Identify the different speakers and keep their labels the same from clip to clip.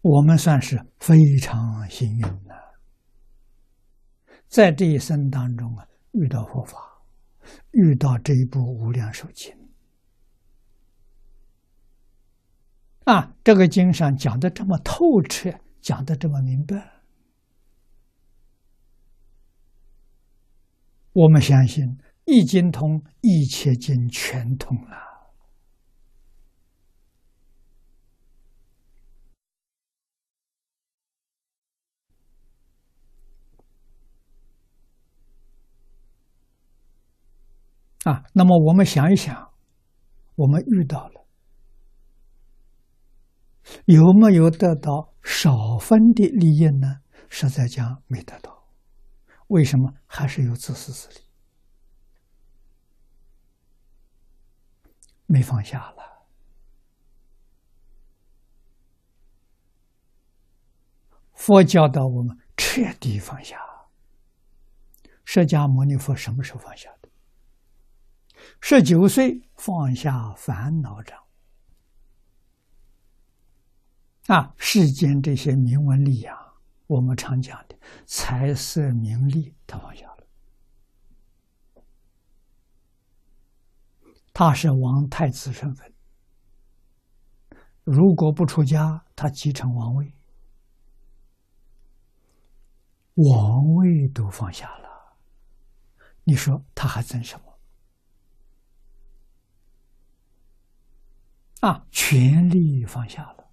Speaker 1: 我们算是非常幸运的，在这一生当中啊，遇到佛法，遇到这一部《无量寿经》啊，这个经上讲的这么透彻，讲的这么明白，我们相信一经通，一切经全通了。啊，那么我们想一想，我们遇到了，有没有得到少分的利益呢？实在讲没得到，为什么？还是有自私自利，没放下了。佛教导我们彻底放下。释迦牟尼佛什么时候放下？十九岁放下烦恼障，啊，世间这些名闻利养，我们常讲的财色名利，他放下了。他是王太子身份，如果不出家，他继承王位，王位都放下了，你说他还争什么？啊，权力放下了，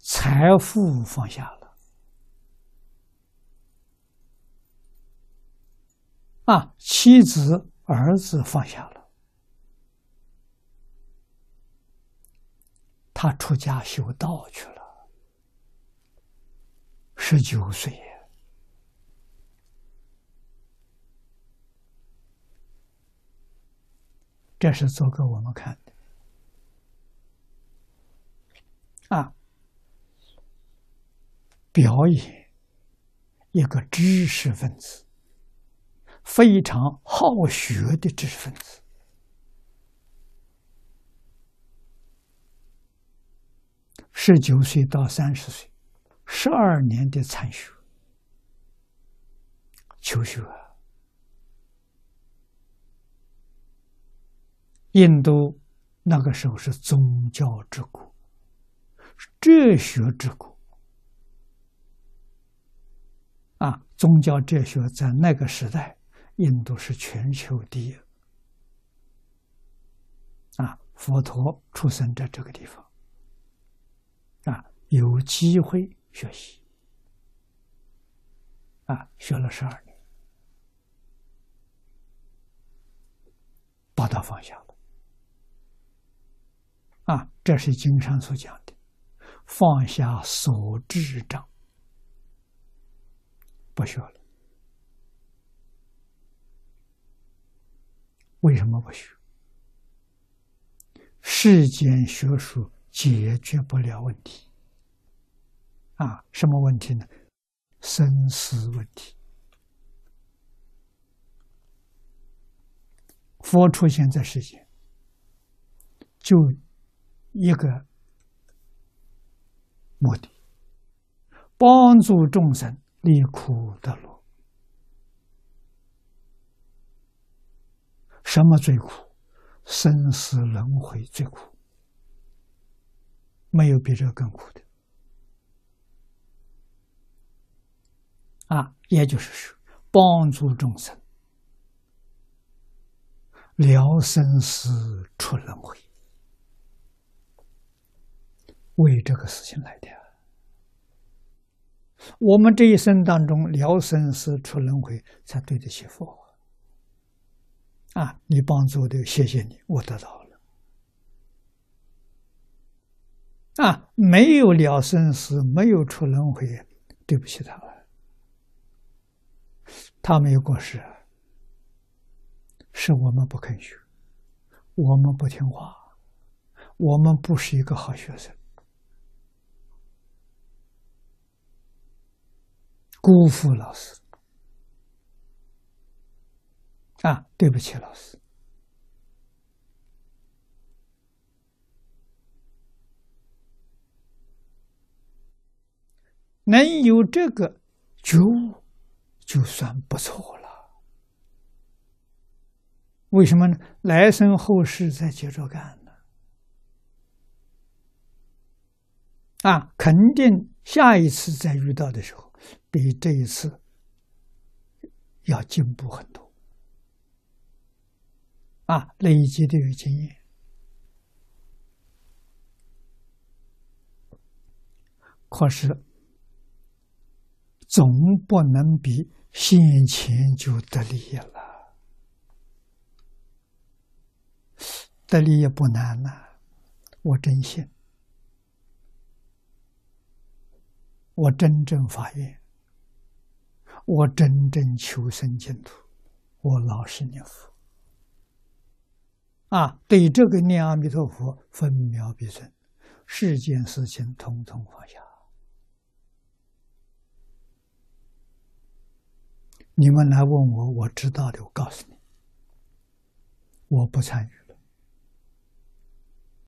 Speaker 1: 财富放下了，啊，妻子、儿子放下了，他出家修道去了，十九岁。这是做给我们看的啊！表演一个知识分子，非常好学的知识分子，十九岁到三十岁，十二年的参学求学。印度那个时候是宗教之国，哲学之国啊！宗教哲学在那个时代，印度是全球第一啊！佛陀出生在这个地方啊，有机会学习啊，学了十二年，把他放下了。啊，这是经上所讲的，放下所知障，不学了。为什么不学？世间学术解决不了问题。啊，什么问题呢？生死问题。佛出现在世间，就。一个目的，帮助众生离苦得乐。什么最苦？生死轮回最苦，没有比这更苦的。啊，也就是说，帮助众生了生死出轮回。为这个事情来的，我们这一生当中了生死出轮回，才对得起佛。啊，你帮助的，谢谢你，我得到了。啊，没有了生死，没有出轮回，对不起他了。他没有过失，是我们不肯学，我们不听话，我们不是一个好学生。辜负老师。啊对不起老师。能有这个觉悟就算不错了。为什么呢？来生后世再接着干呢？啊肯定下一次再遇到的时候比这一次要进步很多。啊，累积的有经验，可是总不能比先前就得利了。得利也不难呐，我真信，我真正发愿，我真正求生净土，我老实念佛，啊，对这个念阿弥陀佛分秒必争，世间事情统统放下。你们来问我，我知道的，我告诉你，我不参与。